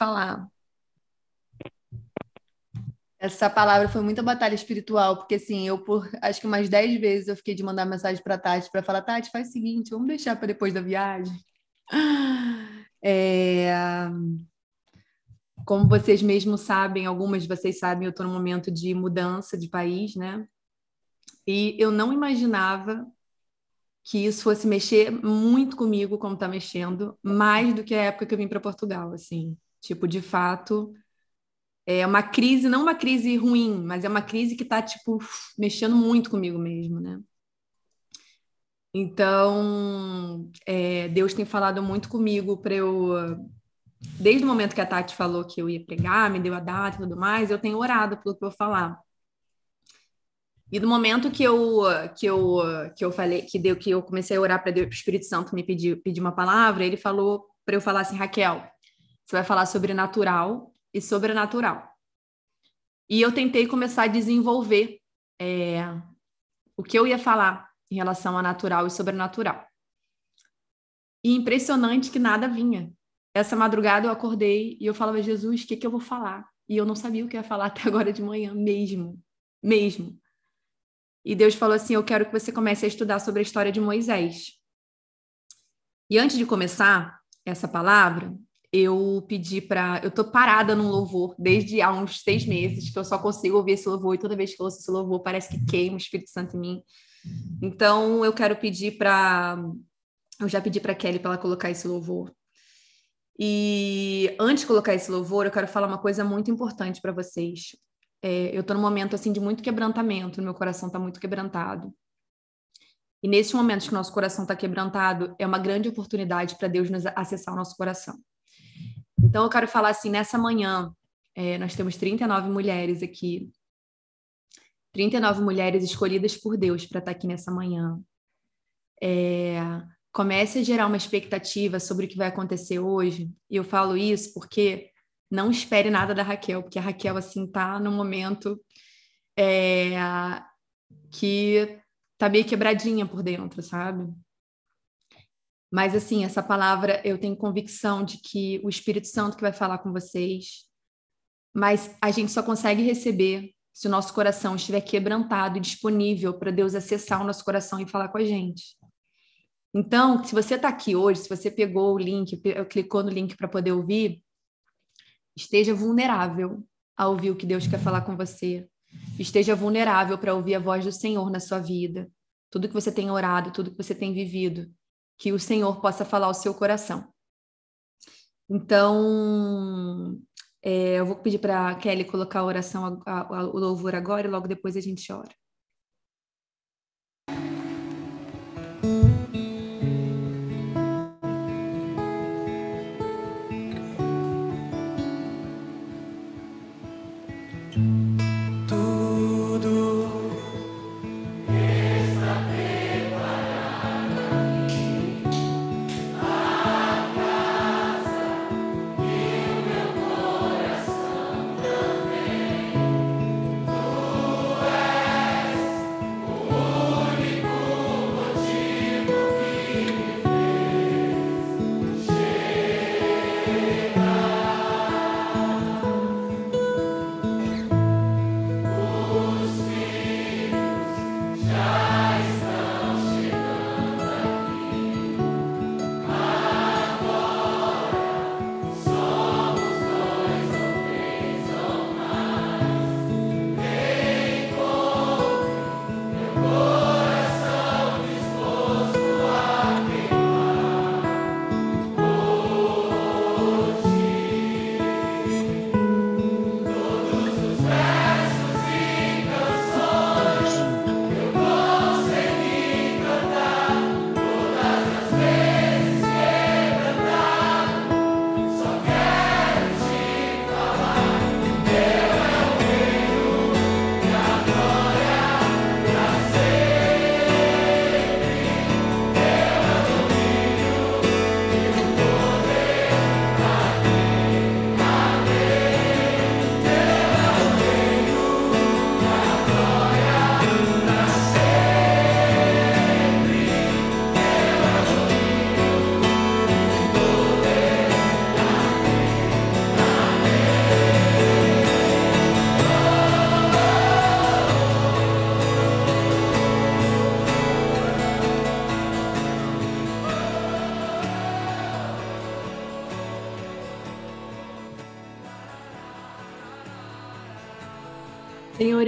falar. Essa palavra foi muita batalha espiritual, porque assim, eu por acho que umas dez vezes eu fiquei de mandar mensagem para Tati para falar, Tati, faz o seguinte, vamos deixar para depois da viagem. É... Como vocês mesmos sabem, algumas de vocês sabem, eu estou num momento de mudança de país, né? E eu não imaginava que isso fosse mexer muito comigo, como está mexendo, mais do que a época que eu vim para Portugal, assim. Tipo, de fato, é uma crise, não uma crise ruim, mas é uma crise que está, tipo, mexendo muito comigo mesmo, né? Então, é, Deus tem falado muito comigo para eu. Desde o momento que a Tati falou que eu ia pregar, me deu a data e tudo mais, eu tenho orado pelo que eu vou falar. E no momento que eu que eu que eu falei que deu que eu comecei a orar para o Espírito Santo me pedir pedir uma palavra, ele falou para eu falar assim, Raquel, você vai falar sobre natural e sobrenatural. E eu tentei começar a desenvolver é, o que eu ia falar em relação a natural e sobrenatural. E impressionante que nada vinha. Essa madrugada eu acordei e eu falava, Jesus, o que, que eu vou falar? E eu não sabia o que ia falar até agora de manhã, mesmo. Mesmo. E Deus falou assim: Eu quero que você comece a estudar sobre a história de Moisés. E antes de começar essa palavra, eu pedi para. Eu tô parada num louvor desde há uns seis meses, que eu só consigo ouvir esse louvor, e toda vez que eu ouço esse louvor, parece que queima o Espírito Santo em mim. Então, eu quero pedir para. Eu já pedi para Kelly para ela colocar esse louvor. E antes de colocar esse louvor, eu quero falar uma coisa muito importante para vocês. É, eu estou num momento assim de muito quebrantamento, meu coração está muito quebrantado. E nesses momentos que nosso coração está quebrantado, é uma grande oportunidade para Deus nos acessar o nosso coração. Então, eu quero falar assim: nessa manhã, é, nós temos 39 mulheres aqui, 39 mulheres escolhidas por Deus para estar tá aqui nessa manhã. É, comece a gerar uma expectativa sobre o que vai acontecer hoje. E eu falo isso porque não espere nada da Raquel, porque a Raquel, assim, tá no momento é, que tá meio quebradinha por dentro, sabe? Mas, assim, essa palavra eu tenho convicção de que o Espírito Santo que vai falar com vocês, mas a gente só consegue receber se o nosso coração estiver quebrantado e disponível para Deus acessar o nosso coração e falar com a gente. Então, se você está aqui hoje, se você pegou o link, clicou no link para poder ouvir, esteja vulnerável a ouvir o que Deus quer falar com você. Esteja vulnerável para ouvir a voz do Senhor na sua vida. Tudo que você tem orado, tudo que você tem vivido que o Senhor possa falar ao seu coração. Então, é, eu vou pedir para a Kelly colocar a oração, a, a, o louvor agora e logo depois a gente ora.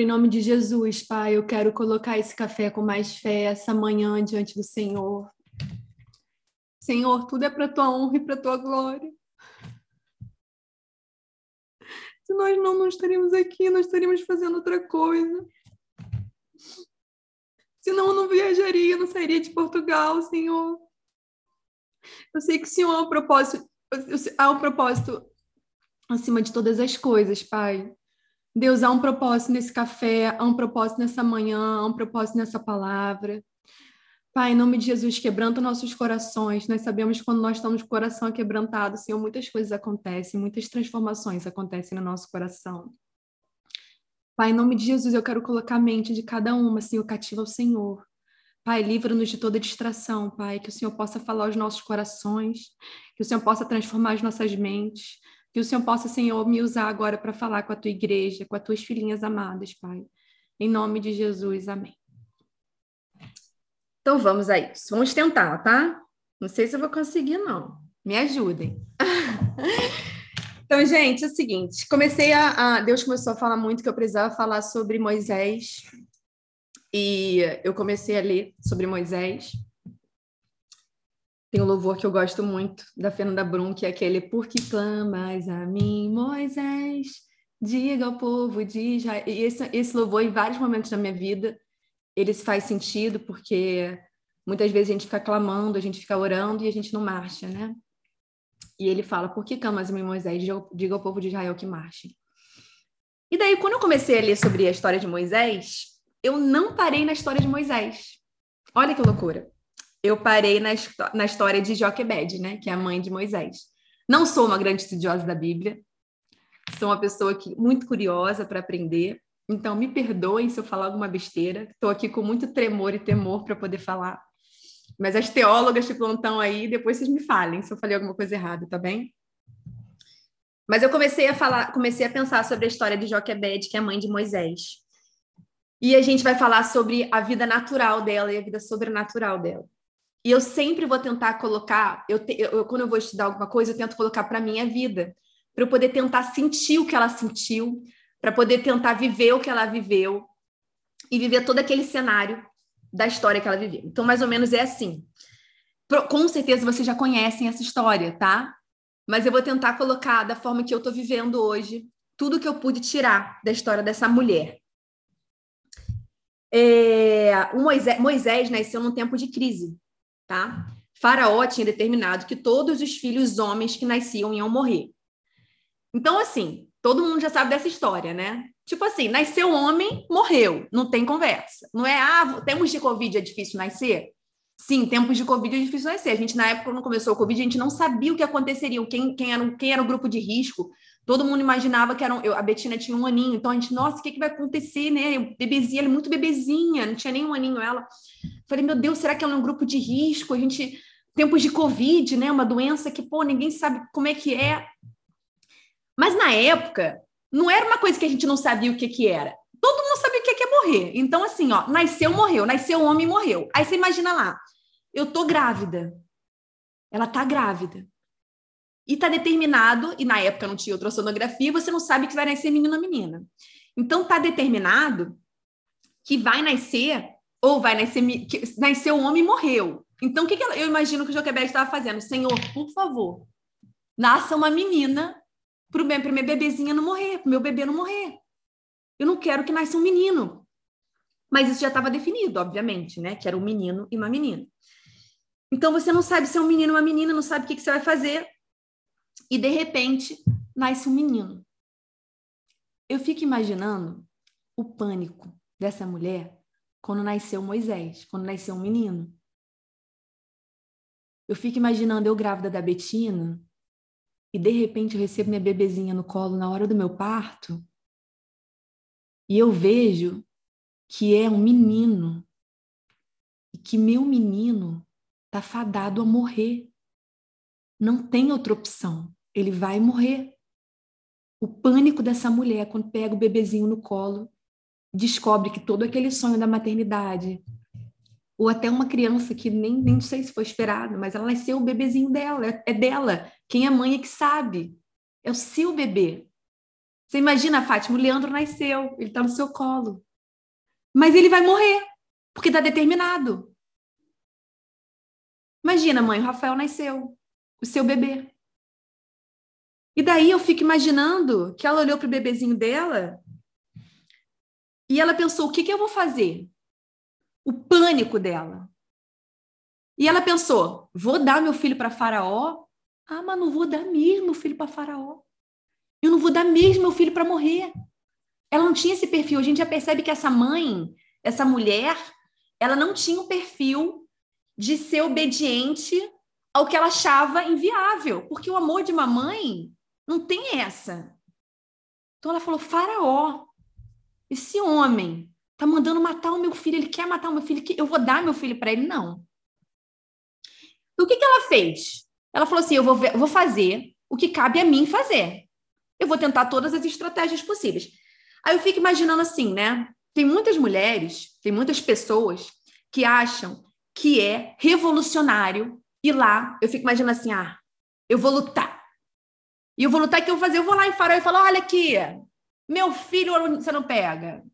Em nome de Jesus, Pai, eu quero colocar esse café com mais fé essa manhã diante do Senhor. Senhor, tudo é para tua honra e para tua glória. Se nós não, não estaríamos aqui, nós estaríamos fazendo outra coisa. Senão eu não viajaria, não sairia de Portugal, Senhor. Eu sei que o Senhor há um propósito, há um propósito acima de todas as coisas, Pai. Deus, há um propósito nesse café, há um propósito nessa manhã, há um propósito nessa palavra. Pai, em nome de Jesus, quebranta nossos corações. Nós sabemos que quando nós estamos com o coração quebrantado, Senhor, muitas coisas acontecem, muitas transformações acontecem no nosso coração. Pai, em nome de Jesus, eu quero colocar a mente de cada uma, Senhor, cativa ao Senhor. Pai, livra-nos de toda distração, Pai, que o Senhor possa falar aos nossos corações, que o Senhor possa transformar as nossas mentes, que o Senhor possa, Senhor, me usar agora para falar com a tua igreja, com as tuas filhinhas amadas, Pai. Em nome de Jesus, amém. Então vamos a isso. Vamos tentar, tá? Não sei se eu vou conseguir, não. Me ajudem. então, gente, é o seguinte: comecei a, a. Deus começou a falar muito que eu precisava falar sobre Moisés. E eu comecei a ler sobre Moisés. Tem um louvor que eu gosto muito, da Fernanda Brum, que é aquele Por que clamas a mim, Moisés? Diga ao povo de Israel. E esse, esse louvor, em vários momentos da minha vida, ele faz sentido, porque muitas vezes a gente fica clamando, a gente fica orando e a gente não marcha, né? E ele fala: Por que clamas a mim, Moisés? Diga ao povo de Israel que marche. E daí, quando eu comecei a ler sobre a história de Moisés, eu não parei na história de Moisés. Olha que loucura eu parei na, na história de Joquebed, né, que é a mãe de Moisés. Não sou uma grande estudiosa da Bíblia, sou uma pessoa que muito curiosa para aprender, então me perdoem se eu falar alguma besteira. Estou aqui com muito tremor e temor para poder falar. Mas as teólogas que estão aí, depois vocês me falem se eu falei alguma coisa errada, tá bem? Mas eu comecei a falar, comecei a pensar sobre a história de Joquebed, que é a mãe de Moisés. E a gente vai falar sobre a vida natural dela e a vida sobrenatural dela. E eu sempre vou tentar colocar, eu, te, eu quando eu vou estudar alguma coisa, eu tento colocar para minha vida, para eu poder tentar sentir o que ela sentiu, para poder tentar viver o que ela viveu e viver todo aquele cenário da história que ela viveu. Então, mais ou menos é assim. Com certeza vocês já conhecem essa história, tá? Mas eu vou tentar colocar da forma que eu estou vivendo hoje tudo que eu pude tirar da história dessa mulher. É, Moisés, Moisés nasceu num tempo de crise tá? Faraó tinha determinado que todos os filhos homens que nasciam iam morrer. Então, assim, todo mundo já sabe dessa história, né? Tipo assim, nasceu homem, morreu, não tem conversa. Não é, ah, tempos de Covid é difícil nascer? Sim, tempos de Covid é difícil nascer. A gente, na época, quando começou o Covid, a gente não sabia o que aconteceria, quem, quem, era, quem era o grupo de risco. Todo mundo imaginava que era um, eu, a Betina tinha um aninho, então a gente, nossa, o que, que vai acontecer, né? Bebezinha, ela é muito bebezinha, não tinha nem um aninho ela. Falei, meu Deus, será que ela é um grupo de risco? A gente, tempos de Covid, né? Uma doença que, pô, ninguém sabe como é que é. Mas na época, não era uma coisa que a gente não sabia o que, que era. Todo mundo sabia o que, que é morrer. Então, assim, ó, nasceu, morreu, nasceu homem, morreu. Aí você imagina lá, eu tô grávida. Ela tá grávida. E tá determinado, e na época não tinha ultrassonografia, você não sabe que vai nascer menino ou menina. Então tá determinado que vai nascer, ou vai nascer, que nasceu um homem e morreu. Então o que, que eu imagino que o Joquebed estava fazendo? Senhor, por favor, nasça uma menina para meu, meu bebezinho não morrer, para o meu bebê não morrer. Eu não quero que nasça um menino. Mas isso já estava definido, obviamente, né? Que era um menino e uma menina. Então você não sabe se é um menino ou uma menina, não sabe o que, que você vai fazer e de repente nasce um menino. Eu fico imaginando o pânico dessa mulher quando nasceu Moisés, quando nasceu um menino. Eu fico imaginando eu grávida da Betina e de repente eu recebo minha bebezinha no colo na hora do meu parto e eu vejo que é um menino e que meu menino está fadado a morrer. Não tem outra opção ele vai morrer. O pânico dessa mulher quando pega o bebezinho no colo, descobre que todo aquele sonho da maternidade, ou até uma criança que nem, nem sei se foi esperado, mas ela nasceu o bebezinho dela, é, é dela. Quem é mãe é que sabe. É o seu bebê. Você imagina, Fátima, o Leandro nasceu, ele está no seu colo. Mas ele vai morrer, porque está determinado. Imagina, mãe, o Rafael nasceu, o seu bebê. E daí eu fico imaginando que ela olhou para o bebezinho dela e ela pensou: o que, que eu vou fazer? O pânico dela. E ela pensou: vou dar meu filho para Faraó? Ah, mas não vou dar mesmo meu filho para Faraó. Eu não vou dar mesmo meu filho para morrer. Ela não tinha esse perfil. A gente já percebe que essa mãe, essa mulher, ela não tinha o perfil de ser obediente ao que ela achava inviável, porque o amor de uma mãe não tem essa. Então ela falou: Faraó, esse homem tá mandando matar o meu filho, ele quer matar o meu filho, eu vou dar meu filho para ele? Não. Então, o que, que ela fez? Ela falou assim: eu vou, ver, eu vou fazer o que cabe a mim fazer. Eu vou tentar todas as estratégias possíveis. Aí eu fico imaginando assim, né? Tem muitas mulheres, tem muitas pessoas que acham que é revolucionário ir lá. Eu fico imaginando assim: ah, eu vou lutar. E eu vou lutar, o que eu vou fazer? Eu vou lá em Farol e falo: olha aqui, meu filho você não pega,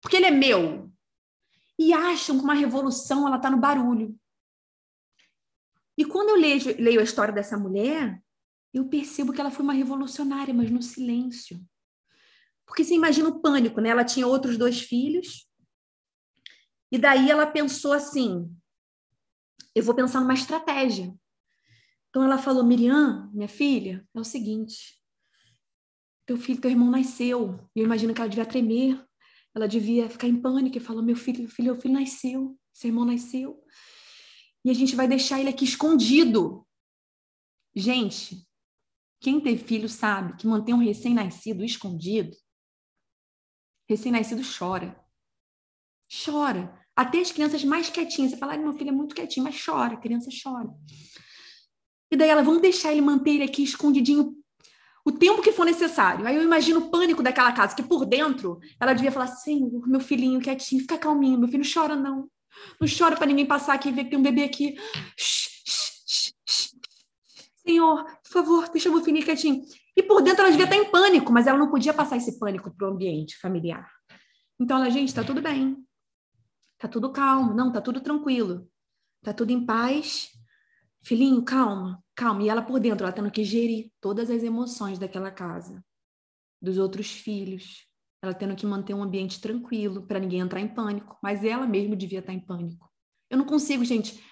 porque ele é meu. E acham que uma revolução ela está no barulho. E quando eu leio, leio a história dessa mulher, eu percebo que ela foi uma revolucionária, mas no silêncio. Porque você imagina o pânico, né? Ela tinha outros dois filhos, e daí ela pensou assim: eu vou pensar numa estratégia. Então ela falou: Miriam, minha filha, é o seguinte: teu filho, teu irmão nasceu. E eu imagino que ela devia tremer, ela devia ficar em pânico e falar: meu filho, meu filho, meu filho nasceu, seu irmão nasceu e a gente vai deixar ele aqui escondido. Gente, quem teve filho sabe que manter um recém-nascido escondido, recém-nascido chora. Chora. Até as crianças mais quietinhas. Você fala, meu filho é muito quietinho, mas chora, a criança chora. E daí ela, vamos deixar ele manter ele aqui escondidinho o tempo que for necessário. Aí eu imagino o pânico daquela casa, que por dentro ela devia falar: Senhor, meu filhinho quietinho, fica calminho, meu filho chora não. Não chora para ninguém passar aqui e ver que tem um bebê aqui. Senhor, por favor, deixa eu filhinho quietinho. E por dentro ela devia estar em pânico, mas ela não podia passar esse pânico para o ambiente familiar. Então ela, gente, está tudo bem. Está tudo calmo. Não, está tudo tranquilo. Está tudo em paz. Filhinho, calma, calma. E ela por dentro, ela tendo que gerir todas as emoções daquela casa, dos outros filhos, ela tendo que manter um ambiente tranquilo para ninguém entrar em pânico, mas ela mesma devia estar em pânico. Eu não consigo, gente.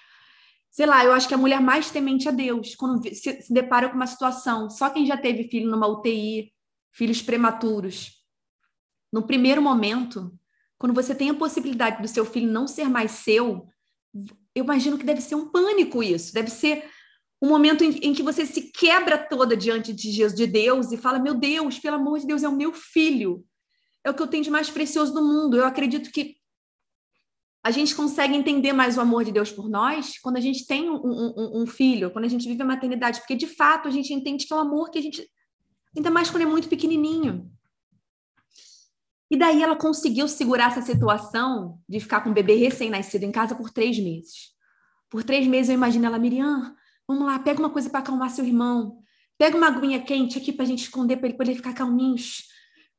Sei lá, eu acho que a mulher mais temente a Deus, quando se, se depara com uma situação, só quem já teve filho numa UTI, filhos prematuros, no primeiro momento, quando você tem a possibilidade do seu filho não ser mais seu, eu imagino que deve ser um pânico isso, deve ser um momento em, em, que você se quebra toda diante de Jesus, de Deus e fala: Meu Deus, pelo amor de Deus, é o meu filho é o que eu tenho de mais precioso do mundo. Eu acredito que a gente consegue entender mais o amor de Deus por nós quando a gente tem um, um, um, filho, quando a gente vive a maternidade, porque de fato a gente entende que é um amor que a gente. Ainda mais quando é muito pequenininho. E daí ela conseguiu segurar essa situação de ficar com um bebê recém-nascido em casa por três meses. Por três meses eu imagino ela, Miriam, vamos lá, pega uma coisa para acalmar seu irmão. Pega uma aguinha quente aqui para a gente esconder, para ele poder ficar calminho.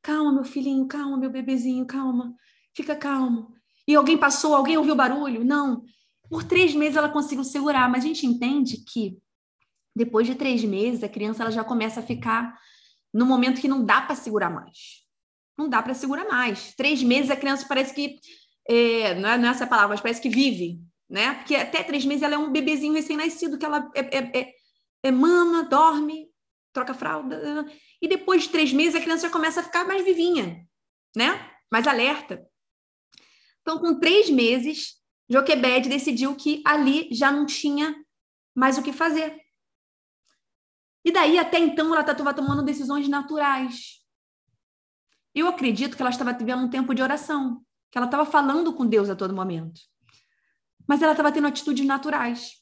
Calma, meu filhinho, calma, meu bebezinho, calma. Fica calmo. E alguém passou, alguém ouviu barulho? Não. Por três meses ela conseguiu segurar, mas a gente entende que depois de três meses a criança ela já começa a ficar no momento que não dá para segurar mais. Não dá para segurar mais. Três meses a criança parece que é, não, é, não é essa palavra, mas parece que vive, né? Porque até três meses ela é um bebezinho recém-nascido que ela é, é, é, é mama, dorme, troca fralda. E depois de três meses, a criança já começa a ficar mais vivinha, né? Mais alerta. Então, com três meses, Joquebed decidiu que ali já não tinha mais o que fazer. E daí, até então, ela estava tomando decisões naturais. Eu acredito que ela estava vivendo um tempo de oração, que ela estava falando com Deus a todo momento. Mas ela estava tendo atitudes naturais.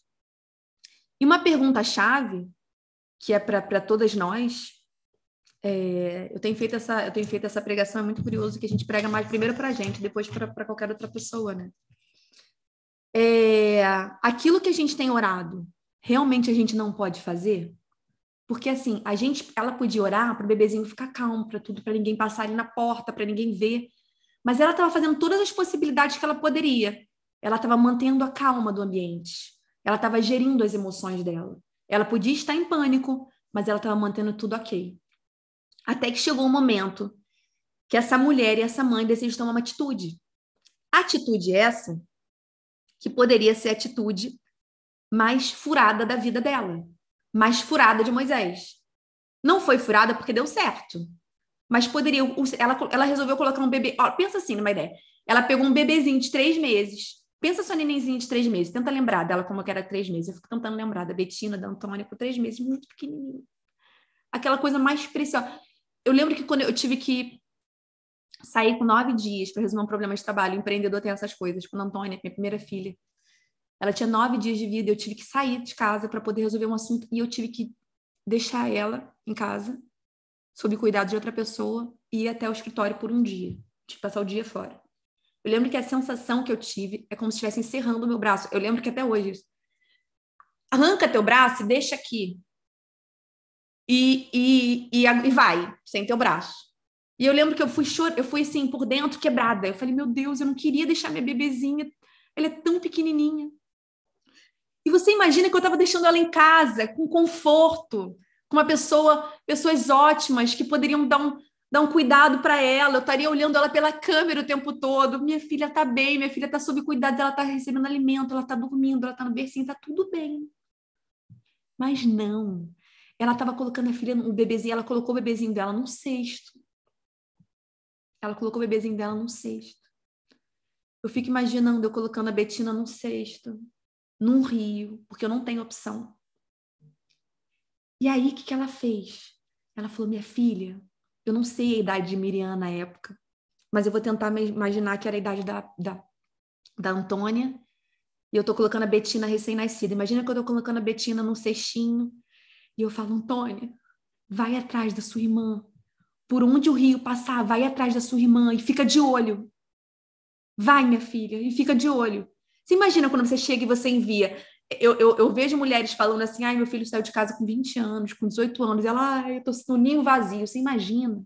E uma pergunta-chave que é para todas nós. É, eu tenho feito essa eu tenho feito essa pregação é muito curioso que a gente prega mais primeiro para a gente depois para qualquer outra pessoa né é, aquilo que a gente tem orado realmente a gente não pode fazer Porque assim, a gente, ela podia orar para o bebezinho ficar calmo, para tudo, para ninguém passar ali na porta, para ninguém ver. Mas ela estava fazendo todas as possibilidades que ela poderia. Ela estava mantendo a calma do ambiente. Ela estava gerindo as emoções dela. Ela podia estar em pânico, mas ela estava mantendo tudo ok. Até que chegou um momento que essa mulher e essa mãe decidem tomar uma atitude. Atitude essa que poderia ser a atitude mais furada da vida dela, mais furada de Moisés. Não foi furada porque deu certo, mas poderia. Ela, ela resolveu colocar um bebê. Ó, pensa assim numa ideia. Ela pegou um bebezinho de três meses. Pensa sua nenenzinha de três meses. Tenta lembrar dela como que era três meses. Eu fico tentando lembrar da Betina, da Antônia, com três meses, muito pequenininha. Aquela coisa mais preciosa. Eu lembro que quando eu tive que sair com nove dias para resolver um problema de trabalho, empreendedor tem essas coisas. Com a Antônia, minha primeira filha, ela tinha nove dias de vida. Eu tive que sair de casa para poder resolver um assunto e eu tive que deixar ela em casa sob cuidado de outra pessoa e ir até o escritório por um dia, de passar o dia fora. Eu lembro que a sensação que eu tive é como se estivesse encerrando o meu braço. Eu lembro que até hoje. Arranca teu braço e deixa aqui. E, e, e, e vai, sem teu braço. E eu lembro que eu fui chor... eu fui assim, por dentro, quebrada. Eu falei, meu Deus, eu não queria deixar minha bebezinha. Ela é tão pequenininha. E você imagina que eu estava deixando ela em casa, com conforto, com uma pessoa, pessoas ótimas que poderiam dar um, dar um cuidado para ela. Eu estaria olhando ela pela câmera o tempo todo. Minha filha está bem, minha filha está sob cuidado, ela está recebendo alimento, ela está dormindo, ela está no bercinho, está tudo bem. Mas não. Ela estava colocando a filha, o bebezinho, ela colocou o bebezinho dela num cesto. Ela colocou o bebezinho dela num cesto. Eu fico imaginando eu colocando a Betina num cesto, num rio, porque eu não tenho opção. E aí, o que, que ela fez? Ela falou: Minha filha, eu não sei a idade de Miriam na época, mas eu vou tentar imaginar que era a idade da, da, da Antônia. E eu estou colocando a Betina recém-nascida. Imagina que eu estou colocando a Betina num cestinho. E eu falo: Antônia, vai atrás da sua irmã. Por onde o rio passar, vai atrás da sua irmã e fica de olho. Vai, minha filha, e fica de olho. Você imagina quando você chega e você envia eu, eu, eu, vejo mulheres falando assim, ai, meu filho saiu de casa com 20 anos, com 18 anos, ela, ai, eu tô no ninho vazio. Você imagina,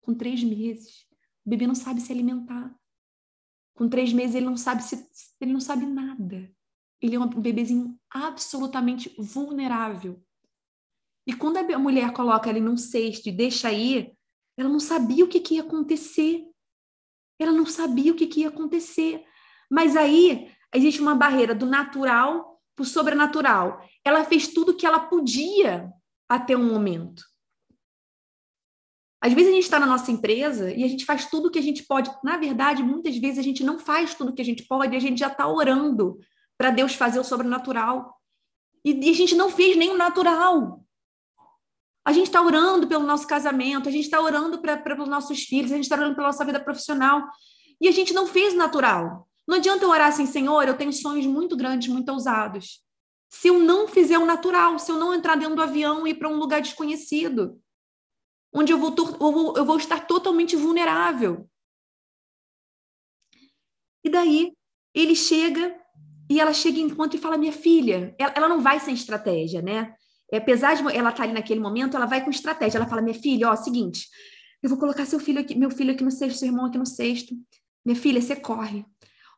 com três meses, o bebê não sabe se alimentar. Com três meses ele não sabe se ele não sabe nada. Ele é um bebezinho absolutamente vulnerável. E quando a mulher coloca ele num cesto e deixa aí, ela não sabia o que, que ia acontecer. Ela não sabia o que, que ia acontecer. Mas aí existe uma barreira do natural para o sobrenatural. Ela fez tudo o que ela podia até um momento. Às vezes a gente está na nossa empresa e a gente faz tudo o que a gente pode. Na verdade, muitas vezes a gente não faz tudo o que a gente pode e a gente já está orando para Deus fazer o sobrenatural. E, e a gente não fez nem o natural. A gente está orando pelo nosso casamento, a gente está orando para os nossos filhos, a gente está orando pela nossa vida profissional. E a gente não fez o natural. Não adianta eu orar assim, Senhor, eu tenho sonhos muito grandes, muito ousados. Se eu não fizer o natural, se eu não entrar dentro do avião e ir para um lugar desconhecido, onde eu vou, eu vou, estar totalmente vulnerável. E daí ele chega e ela chega em encontro e fala: Minha filha, ela, ela não vai sem estratégia, né? E, apesar de ela estar ali naquele momento, ela vai com estratégia. Ela fala: Minha filha, ó, seguinte, eu vou colocar seu filho aqui, meu filho aqui no sexto, seu irmão aqui no sexto. Minha filha, você corre.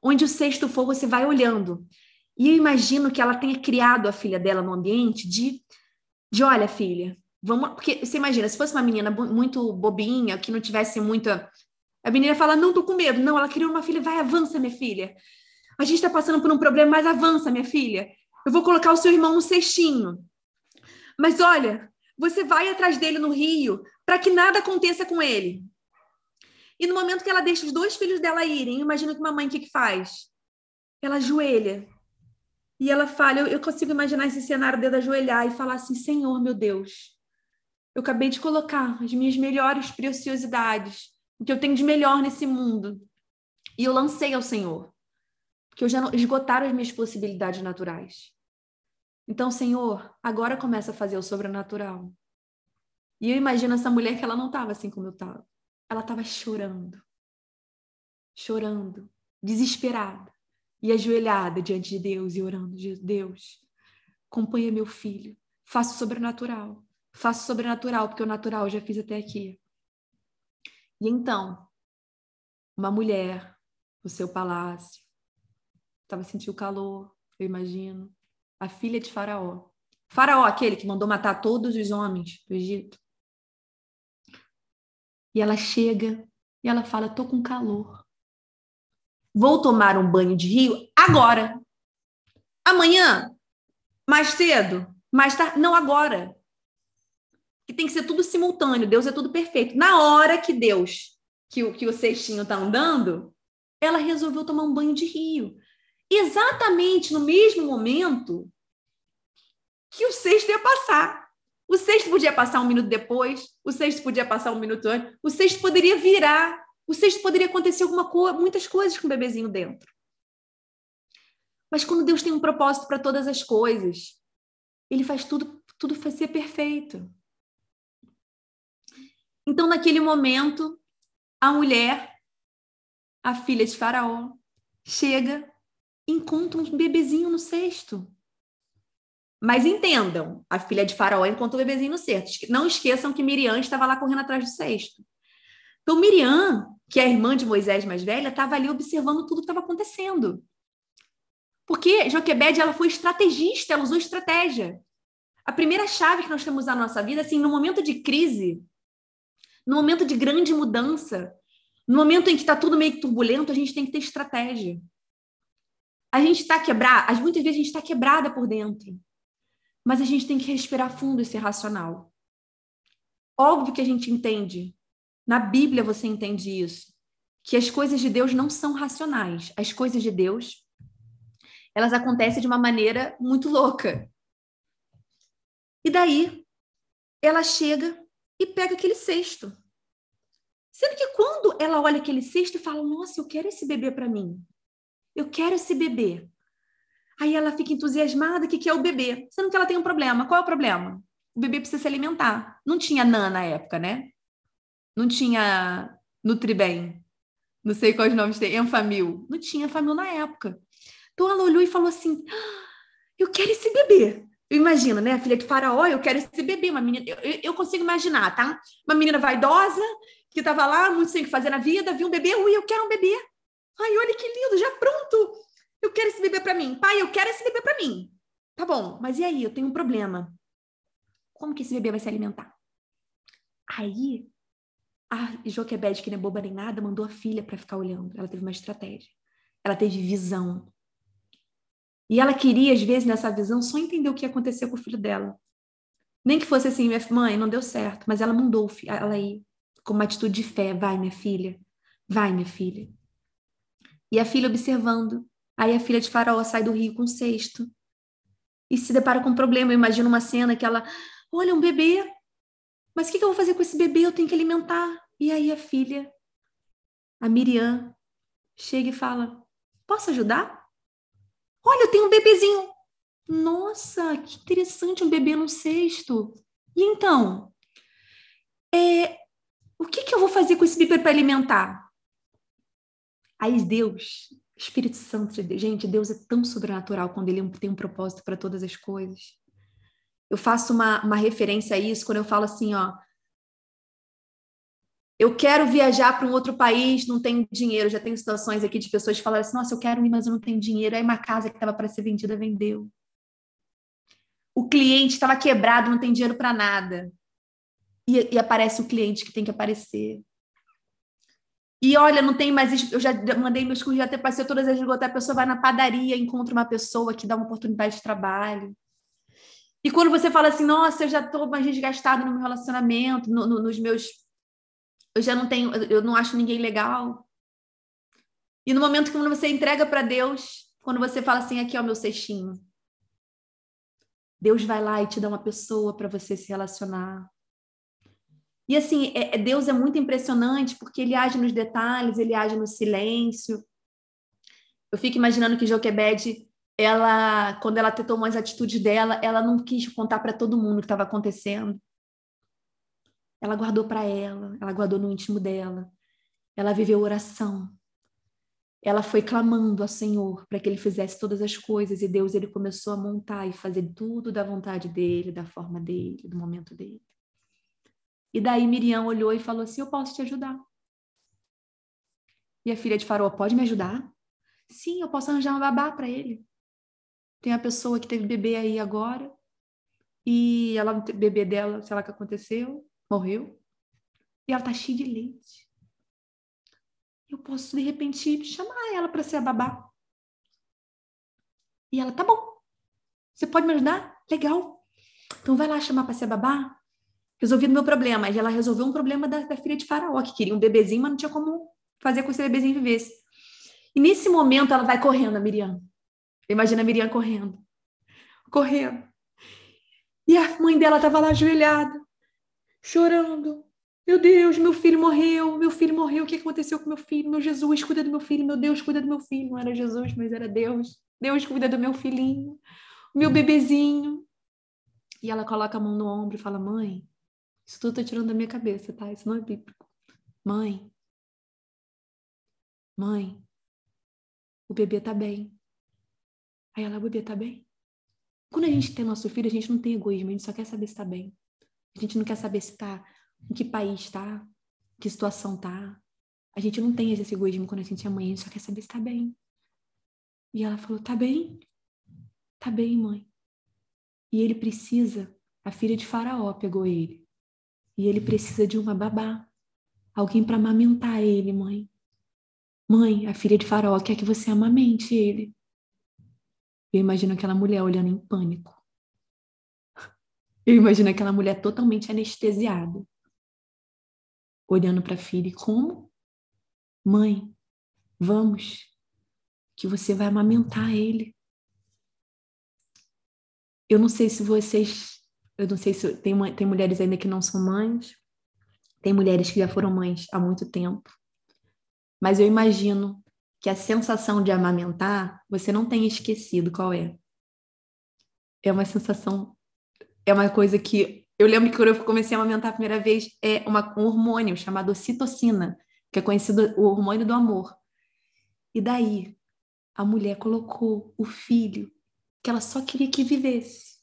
Onde o sexto for, você vai olhando. E eu imagino que ela tenha criado a filha dela no ambiente de, de olha, filha, vamos. Porque você imagina, se fosse uma menina muito bobinha, que não tivesse muita. A menina fala, não, tô com medo. Não, ela criou uma filha, vai, avança, minha filha. A gente está passando por um problema, mas avança, minha filha. Eu vou colocar o seu irmão no cestinho. Mas olha, você vai atrás dele no rio para que nada aconteça com ele. E no momento que ela deixa os dois filhos dela irem, imagina que uma mãe o que, que faz? Ela ajoelha. E ela fala, eu, eu consigo imaginar esse cenário dela ajoelhar e falar assim, Senhor, meu Deus, eu acabei de colocar as minhas melhores preciosidades, o que eu tenho de melhor nesse mundo, e eu lancei ao Senhor, porque eu já esgotaram as minhas possibilidades naturais. Então, Senhor, agora começa a fazer o sobrenatural. E eu imagino essa mulher que ela não estava assim como eu estava ela estava chorando, chorando, desesperada e ajoelhada diante de Deus e orando: Deus, acompanha meu filho, faça o sobrenatural, faço sobrenatural, porque o natural eu já fiz até aqui. E então, uma mulher no seu palácio, estava sentindo calor, eu imagino, a filha de Faraó. Faraó, aquele que mandou matar todos os homens do Egito. E ela chega e ela fala: tô com calor. Vou tomar um banho de rio agora. Amanhã, mais cedo, mais tarde, não agora. Que tem que ser tudo simultâneo. Deus é tudo perfeito. Na hora que Deus, que o, que o cestinho tá andando, ela resolveu tomar um banho de rio. Exatamente no mesmo momento que o cesto ia passar. O cesto podia passar um minuto depois, o cesto podia passar um minuto antes, o cesto poderia virar, o cesto poderia acontecer alguma coisa, muitas coisas com o bebezinho dentro. Mas quando Deus tem um propósito para todas as coisas, ele faz tudo, tudo ser perfeito. Então, naquele momento, a mulher, a filha de Faraó, chega, encontra um bebezinho no cesto. Mas entendam, a filha de Faraó encontra o bebezinho no cesto. Não esqueçam que Miriam estava lá correndo atrás do cesto. Então, Miriam, que é a irmã de Moisés mais velha, estava ali observando tudo que estava acontecendo. Porque Joquebed ela foi estrategista, ela usou estratégia. A primeira chave que nós temos na nossa vida, assim, no momento de crise, no momento de grande mudança, no momento em que está tudo meio turbulento, a gente tem que ter estratégia. A gente está quebrada, muitas vezes a gente está quebrada por dentro, mas a gente tem que respirar fundo e ser racional. Óbvio que a gente entende, na Bíblia você entende isso, que as coisas de Deus não são racionais. As coisas de Deus, elas acontecem de uma maneira muito louca. E daí, ela chega e pega aquele cesto. Sendo que quando ela olha aquele cesto e fala: Nossa, eu quero esse bebê para mim. Eu quero esse bebê. Aí ela fica entusiasmada que quer o bebê, sendo que ela tem um problema. Qual é o problema? O bebê precisa se alimentar. Não tinha NAN na época, né? Não tinha Nutribem. Não sei quais nomes tem. Enfamil. Não tinha Enfamil na época. Então ela olhou e falou assim: ah, Eu quero esse bebê. Eu imagino, né? Filha de faraó, eu quero esse bebê, uma menina. Eu, eu consigo imaginar, tá? Uma menina vaidosa, que estava lá, muito sem o que fazer na vida, viu um bebê, ui, eu quero um bebê. Ai, olha que lindo, já pronto. Eu quero esse bebê para mim. Pai, eu quero esse bebê para mim. Tá bom, mas e aí? Eu tenho um problema. Como que esse bebê vai se alimentar? Aí, a Joquebed, que não é boba nem nada, mandou a filha para ficar olhando. Ela teve uma estratégia. Ela teve visão. E ela queria, às vezes, nessa visão, só entender o que ia acontecer com o filho dela. Nem que fosse assim, mãe, não deu certo, mas ela mandou ela ir com uma atitude de fé. Vai, minha filha. Vai, minha filha. E a filha observando. Aí a filha de Faraó sai do rio com um cesto e se depara com um problema. Eu imagino uma cena que ela, olha, um bebê. Mas o que, que eu vou fazer com esse bebê? Eu tenho que alimentar. E aí a filha, a Miriam, chega e fala: Posso ajudar? Olha, eu tenho um bebezinho. Nossa, que interessante, um bebê no cesto. E então, é, o que, que eu vou fazer com esse bebê para alimentar? Aí Deus, Espírito Santo gente, Deus é tão sobrenatural quando ele tem um propósito para todas as coisas. Eu faço uma, uma referência a isso quando eu falo assim, ó, eu quero viajar para um outro país, não tenho dinheiro. Já tenho situações aqui de pessoas que falaram assim: nossa, eu quero ir, mas eu não tenho dinheiro. Aí uma casa que estava para ser vendida vendeu. O cliente estava quebrado, não tem dinheiro para nada. E, e, aparece o cliente que tem que aparecer. E olha, não tem mais. Eu já mandei meus cursos, já até passei todas as vezes. A pessoa vai na padaria, encontra uma pessoa que dá uma oportunidade de trabalho. E quando você fala assim, nossa, eu já estou mais desgastado no meu relacionamento, no, no, nos meus eu já não tenho, eu não acho ninguém legal. E no momento que você entrega para Deus, quando você fala assim, aqui é o meu cestinho. Deus vai lá e te dá uma pessoa para você se relacionar. E assim, é, é, Deus é muito impressionante porque ele age nos detalhes, ele age no silêncio. Eu fico imaginando que Joquebed, ela, quando ela tomou as atitudes dela, ela não quis contar para todo mundo o que estava acontecendo. Ela guardou para ela, ela guardou no íntimo dela. Ela viveu oração. ela foi clamando ao Senhor para que ele fizesse todas as coisas e Deus ele começou a montar e fazer tudo da vontade dele, da forma dele, do momento dele. E daí Miriam olhou e falou assim: "Eu posso te ajudar". E a filha de Faraó: "Pode me ajudar?" "Sim, eu posso arranjar uma babá para ele". Tem a pessoa que teve bebê aí agora e ela bebê dela, sei lá o que aconteceu, morreu. E ela tá cheia de leite eu posso de repente chamar ela para ser a babá. E ela, tá bom. Você pode me ajudar? Legal. Então vai lá chamar para ser babá. Resolvi o meu problema. E ela resolveu um problema da, da filha de Faraó, que queria um bebezinho, mas não tinha como fazer com que esse bebezinho vivesse. E nesse momento ela vai correndo, a Miriam. Imagina a Miriam correndo. Correndo. E a mãe dela estava lá ajoelhada, chorando. Meu Deus, meu filho morreu, meu filho morreu, o que aconteceu com meu filho? Meu Jesus, cuida do meu filho, meu Deus, cuida do meu filho. Não era Jesus, mas era Deus. Deus cuida do meu filhinho, meu bebezinho. E ela coloca a mão no ombro e fala: Mãe, isso tudo tá tirando da minha cabeça, tá? Isso não é bíblico. Mãe, mãe, o bebê tá bem. Aí ela, o bebê tá bem? Quando a gente tem nosso filho, a gente não tem egoísmo, a gente só quer saber se tá bem. A gente não quer saber se tá em que país está, que situação está. A gente não tem esse egoísmo quando a gente é mãe, a gente só quer saber se está bem. E ela falou: tá bem, tá bem, mãe. E ele precisa, a filha de Faraó pegou ele. E ele precisa de uma babá, alguém para amamentar ele, mãe. Mãe, a filha de Faraó quer que você amamente ele. Eu imagino aquela mulher olhando em pânico. Eu imagino aquela mulher totalmente anestesiada olhando para a filha e como? Mãe, vamos, que você vai amamentar ele. Eu não sei se vocês, eu não sei se tem, tem mulheres ainda que não são mães, tem mulheres que já foram mães há muito tempo, mas eu imagino que a sensação de amamentar, você não tenha esquecido qual é. É uma sensação, é uma coisa que eu lembro que quando eu comecei a amamentar a primeira vez, é uma, um hormônio chamado ocitocina, que é conhecido o hormônio do amor. E daí, a mulher colocou o filho que ela só queria que vivesse.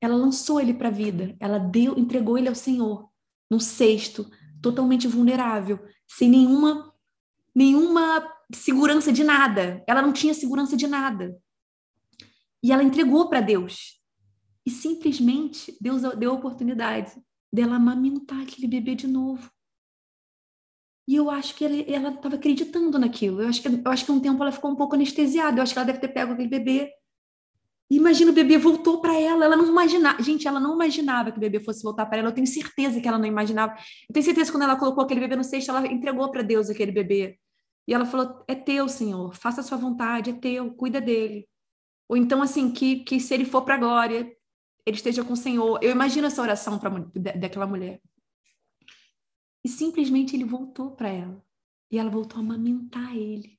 Ela lançou ele para a vida, ela deu, entregou ele ao Senhor, num cesto, totalmente vulnerável, sem nenhuma nenhuma segurança de nada. Ela não tinha segurança de nada. E ela entregou para Deus. E simplesmente Deus deu a oportunidade dela amamentar aquele bebê de novo. E eu acho que ela estava acreditando naquilo. Eu acho, que, eu acho que um tempo ela ficou um pouco anestesiada. Eu acho que ela deve ter pego aquele bebê. Imagina, o bebê voltou para ela. Ela não imaginava. Gente, ela não imaginava que o bebê fosse voltar para ela. Eu tenho certeza que ela não imaginava. Eu tenho certeza que quando ela colocou aquele bebê no cesto, ela entregou para Deus aquele bebê. E ela falou: É teu, Senhor. Faça a sua vontade. É teu. Cuida dele. Ou então, assim, que, que se ele for para a glória, ele esteja com o Senhor. Eu imagino essa oração pra, daquela mulher. E simplesmente ele voltou para ela. E ela voltou a amamentar ele.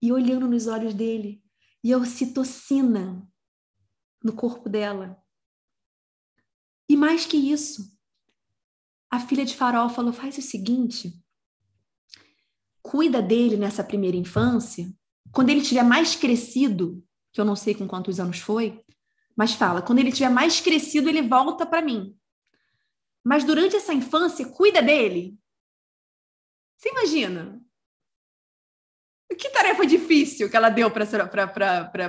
E olhando nos olhos dele. E a ocitocina no corpo dela. E mais que isso, a filha de Farol falou: faz o seguinte, cuida dele nessa primeira infância. Quando ele tiver mais crescido, que eu não sei com quantos anos foi, mas fala, quando ele tiver mais crescido, ele volta para mim. Mas durante essa infância, cuida dele. Você imagina? Que tarefa difícil que ela deu para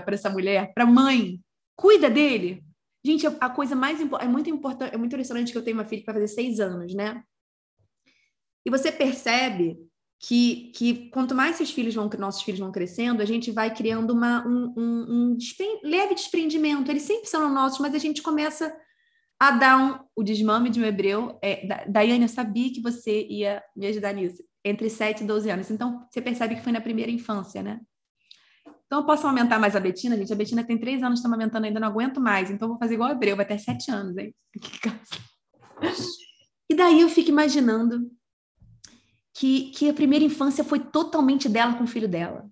essa mulher, para mãe. Cuida dele. Gente, a coisa mais é muito importante, é muito interessante que eu tenho uma filha vai fazer seis anos, né? E você percebe que, que quanto mais filhos vão, nossos filhos vão crescendo, a gente vai criando uma, um, um, um leve desprendimento. Eles sempre são nossos, mas a gente começa a dar um, o desmame de um hebreu. É, Daiane, eu sabia que você ia me ajudar nisso. Entre 7 e 12 anos. Então, você percebe que foi na primeira infância, né? Então, eu posso aumentar mais a Betina, gente. A Betina tem 3 anos, está aumentando ainda, não aguento mais. Então, vou fazer igual o hebreu, vai ter 7 anos, hein? E daí eu fico imaginando que, que a primeira infância foi totalmente dela com o filho dela.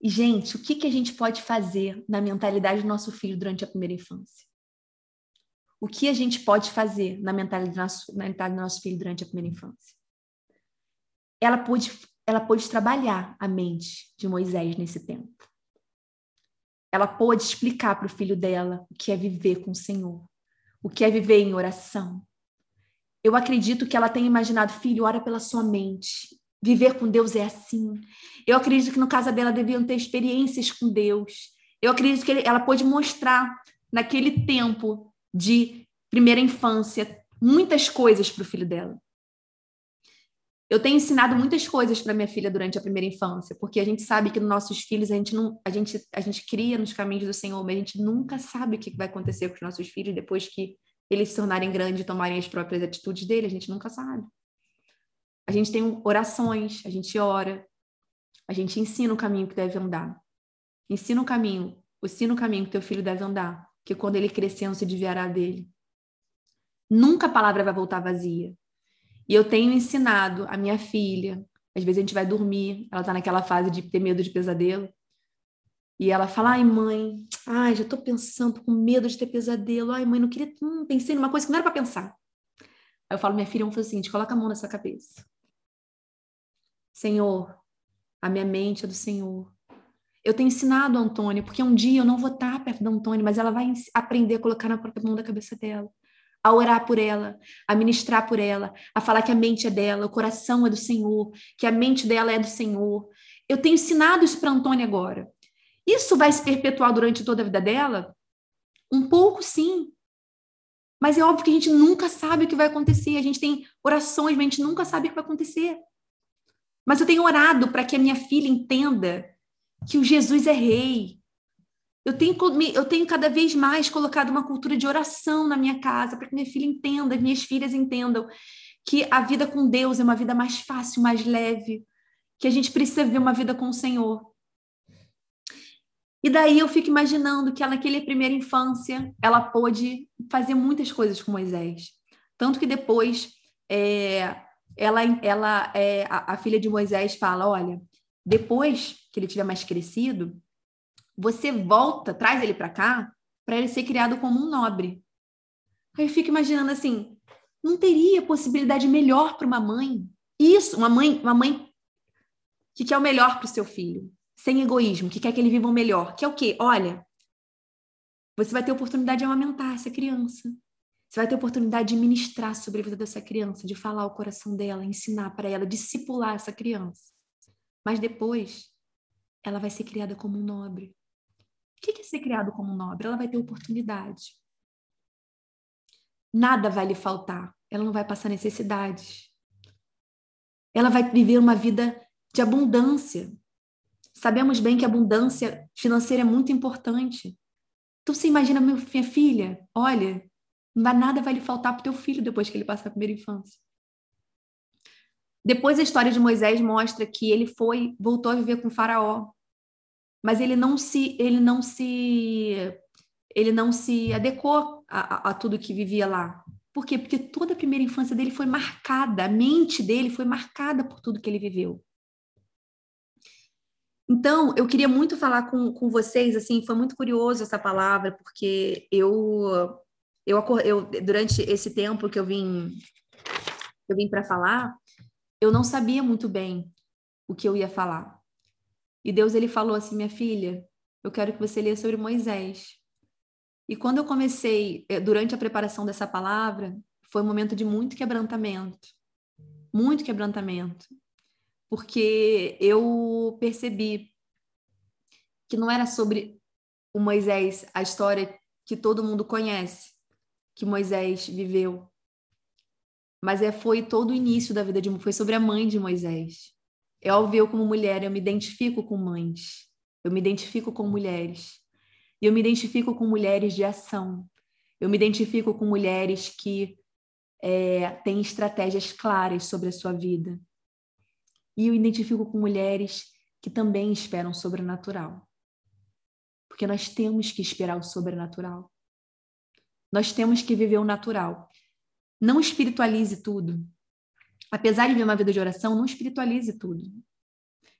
E, gente, o que, que a gente pode fazer na mentalidade do nosso filho durante a primeira infância? O que a gente pode fazer na mentalidade do nosso, na mentalidade do nosso filho durante a primeira infância? Ela pôde, ela pôde trabalhar a mente de Moisés nesse tempo. Ela pôde explicar para o filho dela o que é viver com o Senhor, o que é viver em oração. Eu acredito que ela tenha imaginado, filho, ora pela sua mente. Viver com Deus é assim. Eu acredito que no caso dela deviam ter experiências com Deus. Eu acredito que ela pôde mostrar naquele tempo de primeira infância muitas coisas para o filho dela. Eu tenho ensinado muitas coisas para minha filha durante a primeira infância, porque a gente sabe que nos nossos filhos a gente não, a gente, a gente cria nos caminhos do Senhor, mas a gente nunca sabe o que vai acontecer com os nossos filhos depois que eles se tornarem grandes e tomarem as próprias atitudes dele, a gente nunca sabe. A gente tem orações, a gente ora, a gente ensina o caminho que deve andar. Ensina o caminho, ensina o caminho que teu filho deve andar, que quando ele crescer não se desviará dele. Nunca a palavra vai voltar vazia. E eu tenho ensinado a minha filha, às vezes a gente vai dormir, ela está naquela fase de ter medo de pesadelo, e ela fala: ai, mãe, ai, já estou pensando, com medo de ter pesadelo, ai, mãe, não queria, hum, pensei numa coisa que não era para pensar. Aí eu falo: minha filha, vamos fazer o seguinte, coloca a mão nessa cabeça. Senhor, a minha mente é do Senhor. Eu tenho ensinado a Antônia, porque um dia eu não vou estar perto da Antônia, mas ela vai aprender a colocar na própria mão da cabeça dela a orar por ela, a ministrar por ela, a falar que a mente é dela, o coração é do Senhor, que a mente dela é do Senhor. Eu tenho ensinado isso para Antônia agora. Isso vai se perpetuar durante toda a vida dela? Um pouco, sim. Mas é óbvio que a gente nunca sabe o que vai acontecer. A gente tem orações, mas a gente nunca sabe o que vai acontecer. Mas eu tenho orado para que a minha filha entenda que o Jesus é rei, eu tenho, eu tenho cada vez mais colocado uma cultura de oração na minha casa, para que minha filha entenda, minhas filhas entendam que a vida com Deus é uma vida mais fácil, mais leve, que a gente precisa viver uma vida com o Senhor. E daí eu fico imaginando que ela, naquela primeira infância, ela pôde fazer muitas coisas com Moisés. Tanto que depois é, ela, ela é, a, a filha de Moisés fala: olha, depois que ele tiver mais crescido, você volta, traz ele para cá, para ele ser criado como um nobre. Aí eu fico imaginando assim, não teria possibilidade melhor para uma mãe? Isso, uma mãe, uma mãe que quer o melhor para o seu filho, sem egoísmo, que quer que ele viva o melhor. Que é o quê? Olha, você vai ter oportunidade de amamentar essa criança. Você vai ter oportunidade de ministrar sobre a vida dessa criança, de falar o coração dela, ensinar para ela, discipular essa criança. Mas depois, ela vai ser criada como um nobre que é ser criado como nobre? Ela vai ter oportunidade. Nada vai lhe faltar. Ela não vai passar necessidades. Ela vai viver uma vida de abundância. Sabemos bem que a abundância financeira é muito importante. Então você imagina minha filha, olha, nada vai lhe faltar para o teu filho depois que ele passar a primeira infância. Depois a história de Moisés mostra que ele foi, voltou a viver com Faraó mas ele não se ele não se ele não se adequou a, a, a tudo que vivia lá. Por quê? Porque toda a primeira infância dele foi marcada, a mente dele foi marcada por tudo que ele viveu. Então, eu queria muito falar com, com vocês, assim, foi muito curioso essa palavra, porque eu, eu, eu durante esse tempo que eu vim, eu vim para falar, eu não sabia muito bem o que eu ia falar. E Deus ele falou assim: "Minha filha, eu quero que você leia sobre Moisés". E quando eu comecei, eh, durante a preparação dessa palavra, foi um momento de muito quebrantamento. Muito quebrantamento. Porque eu percebi que não era sobre o Moisés, a história que todo mundo conhece, que Moisés viveu. Mas é, foi todo o início da vida de foi sobre a mãe de Moisés. É óbvio, eu como mulher, eu me identifico com mães, eu me identifico com mulheres, e eu me identifico com mulheres de ação, eu me identifico com mulheres que é, têm estratégias claras sobre a sua vida. E eu identifico com mulheres que também esperam o sobrenatural. Porque nós temos que esperar o sobrenatural. Nós temos que viver o natural. Não espiritualize tudo apesar de viver uma vida de oração, não espiritualize tudo.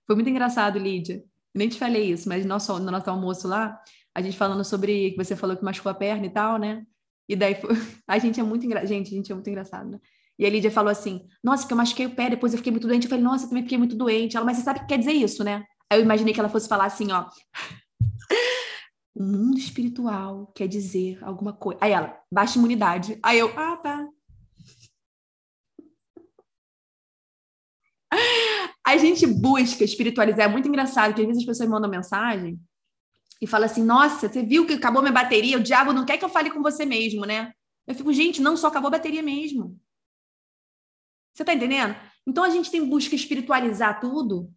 Foi muito engraçado, Lídia. Nem te falei isso, mas no nosso, no nosso almoço lá, a gente falando sobre que você falou que machucou a perna e tal, né? E daí foi... a gente é muito engraçado. Gente, a gente é muito engraçado, né? E a Lídia falou assim: Nossa, porque eu machuquei o pé, depois eu fiquei muito doente. Eu falei: Nossa, eu também fiquei muito doente. Ela, mas você sabe o que quer dizer isso, né? Aí eu imaginei que ela fosse falar assim: Ó, o mundo espiritual quer dizer alguma coisa. Aí ela, baixa imunidade. Aí eu, ah, tá. A gente busca espiritualizar. É muito engraçado que às vezes as pessoas mandam mensagem e falam assim: Nossa, você viu que acabou minha bateria? O diabo não quer que eu fale com você mesmo, né? Eu fico, gente, não, só acabou a bateria mesmo. Você tá entendendo? Então a gente tem busca espiritualizar tudo.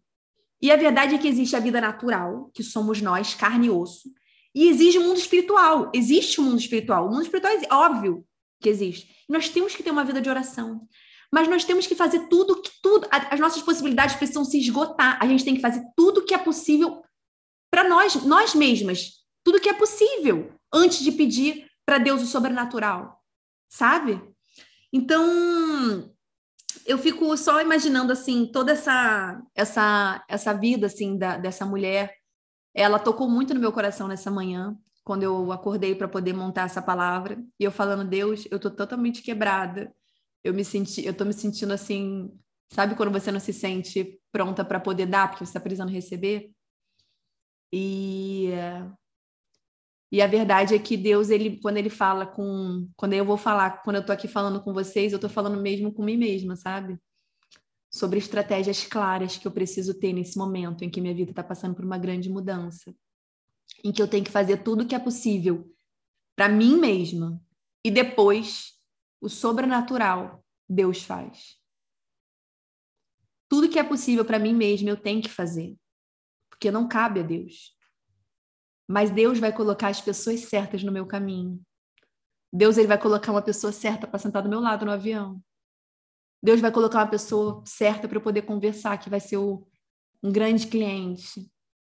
E a verdade é que existe a vida natural, que somos nós, carne e osso. E existe o mundo espiritual. Existe o mundo espiritual. O mundo espiritual é óbvio que existe. E nós temos que ter uma vida de oração. Mas nós temos que fazer tudo que tudo. As nossas possibilidades precisam se esgotar. A gente tem que fazer tudo que é possível para nós, nós mesmas. Tudo que é possível antes de pedir para Deus o sobrenatural. Sabe? Então, eu fico só imaginando assim toda essa essa essa vida assim da, dessa mulher. Ela tocou muito no meu coração nessa manhã, quando eu acordei para poder montar essa palavra, e eu falando, Deus, eu tô totalmente quebrada. Eu me senti, eu tô me sentindo assim, sabe quando você não se sente pronta para poder dar, porque você está precisando receber? E e a verdade é que Deus, ele, quando ele fala com. Quando eu vou falar, quando eu estou aqui falando com vocês, eu estou falando mesmo com mim mesma, sabe? Sobre estratégias claras que eu preciso ter nesse momento em que minha vida está passando por uma grande mudança. Em que eu tenho que fazer tudo o que é possível para mim mesma. E depois, o sobrenatural, Deus faz. Tudo que é possível para mim mesma, eu tenho que fazer. Porque não cabe a Deus. Mas Deus vai colocar as pessoas certas no meu caminho. Deus ele vai colocar uma pessoa certa para sentar do meu lado no avião. Deus vai colocar uma pessoa certa para eu poder conversar, que vai ser o, um grande cliente,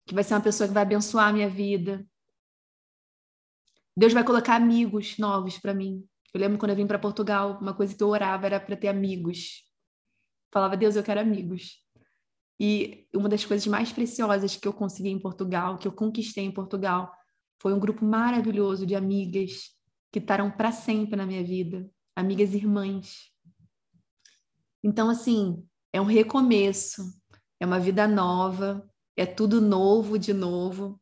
que vai ser uma pessoa que vai abençoar a minha vida. Deus vai colocar amigos novos para mim. Eu lembro quando eu vim para Portugal, uma coisa que eu orava era para ter amigos. Falava, Deus, eu quero amigos. E uma das coisas mais preciosas que eu consegui em Portugal, que eu conquistei em Portugal, foi um grupo maravilhoso de amigas que estarão para sempre na minha vida, amigas irmãs. Então, assim, é um recomeço, é uma vida nova, é tudo novo de novo,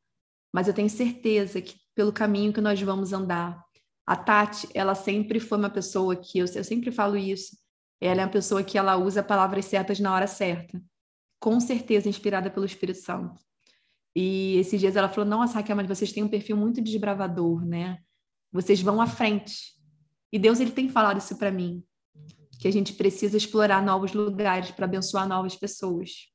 mas eu tenho certeza que pelo caminho que nós vamos andar, a Tati, ela sempre foi uma pessoa que, eu, eu sempre falo isso, ela é uma pessoa que ela usa palavras certas na hora certa com certeza inspirada pelo Espírito Santo. E esses dias ela falou: Nossa, Raquel, mas vocês têm um perfil muito desbravador, né? Vocês vão à frente. E Deus ele tem falado isso para mim, que a gente precisa explorar novos lugares para abençoar novas pessoas.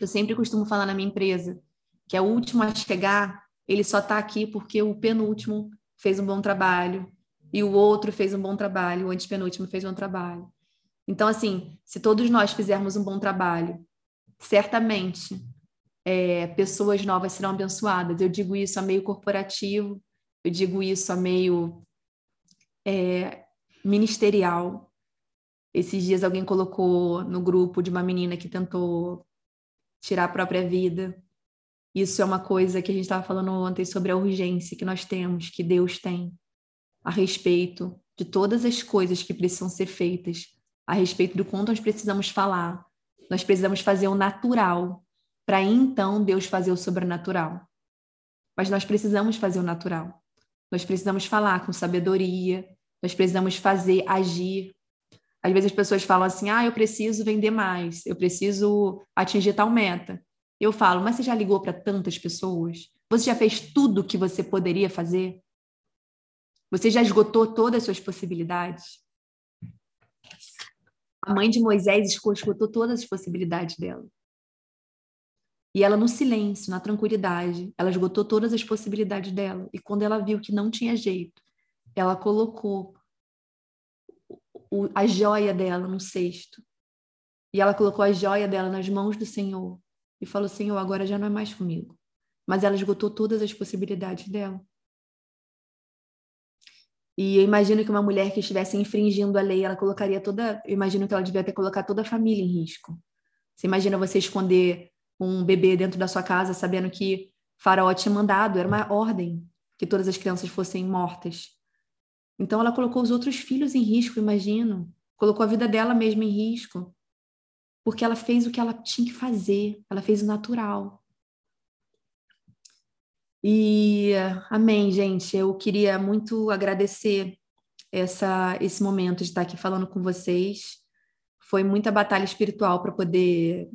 Eu sempre costumo falar na minha empresa que é o último a chegar, ele só está aqui porque o penúltimo fez um bom trabalho e o outro fez um bom trabalho, o antepenúltimo fez um bom trabalho. Então, assim, se todos nós fizermos um bom trabalho certamente é, pessoas novas serão abençoadas. Eu digo isso a meio corporativo, eu digo isso a meio é, ministerial. Esses dias alguém colocou no grupo de uma menina que tentou tirar a própria vida. Isso é uma coisa que a gente estava falando ontem sobre a urgência que nós temos, que Deus tem, a respeito de todas as coisas que precisam ser feitas, a respeito do quanto nós precisamos falar, nós precisamos fazer o natural para então Deus fazer o sobrenatural. Mas nós precisamos fazer o natural. Nós precisamos falar com sabedoria, nós precisamos fazer, agir. Às vezes as pessoas falam assim: ah, eu preciso vender mais, eu preciso atingir tal meta. Eu falo, mas você já ligou para tantas pessoas? Você já fez tudo o que você poderia fazer? Você já esgotou todas as suas possibilidades? A mãe de Moisés escutou todas as possibilidades dela. E ela, no silêncio, na tranquilidade, ela esgotou todas as possibilidades dela. E quando ela viu que não tinha jeito, ela colocou a joia dela no cesto. E ela colocou a joia dela nas mãos do Senhor. E falou: Senhor, agora já não é mais comigo. Mas ela esgotou todas as possibilidades dela. E eu imagino que uma mulher que estivesse infringindo a lei, ela colocaria toda. Eu imagino que ela devia ter colocado toda a família em risco. Você imagina você esconder um bebê dentro da sua casa, sabendo que Faraó tinha mandado, era uma ordem que todas as crianças fossem mortas. Então ela colocou os outros filhos em risco, imagino. colocou a vida dela mesma em risco, porque ela fez o que ela tinha que fazer, ela fez o natural. E amém, gente. Eu queria muito agradecer essa, esse momento de estar aqui falando com vocês. Foi muita batalha espiritual para poder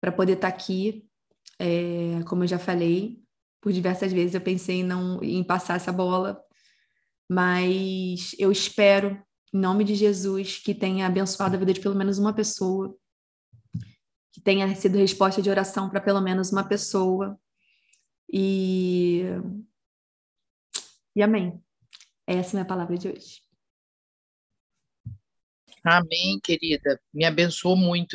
para poder estar aqui. É, como eu já falei, por diversas vezes eu pensei em não em passar essa bola, mas eu espero em nome de Jesus que tenha abençoado a vida de pelo menos uma pessoa, que tenha sido resposta de oração para pelo menos uma pessoa. E e amém. Essa é a minha palavra de hoje. Amém, querida. Me abençoou muito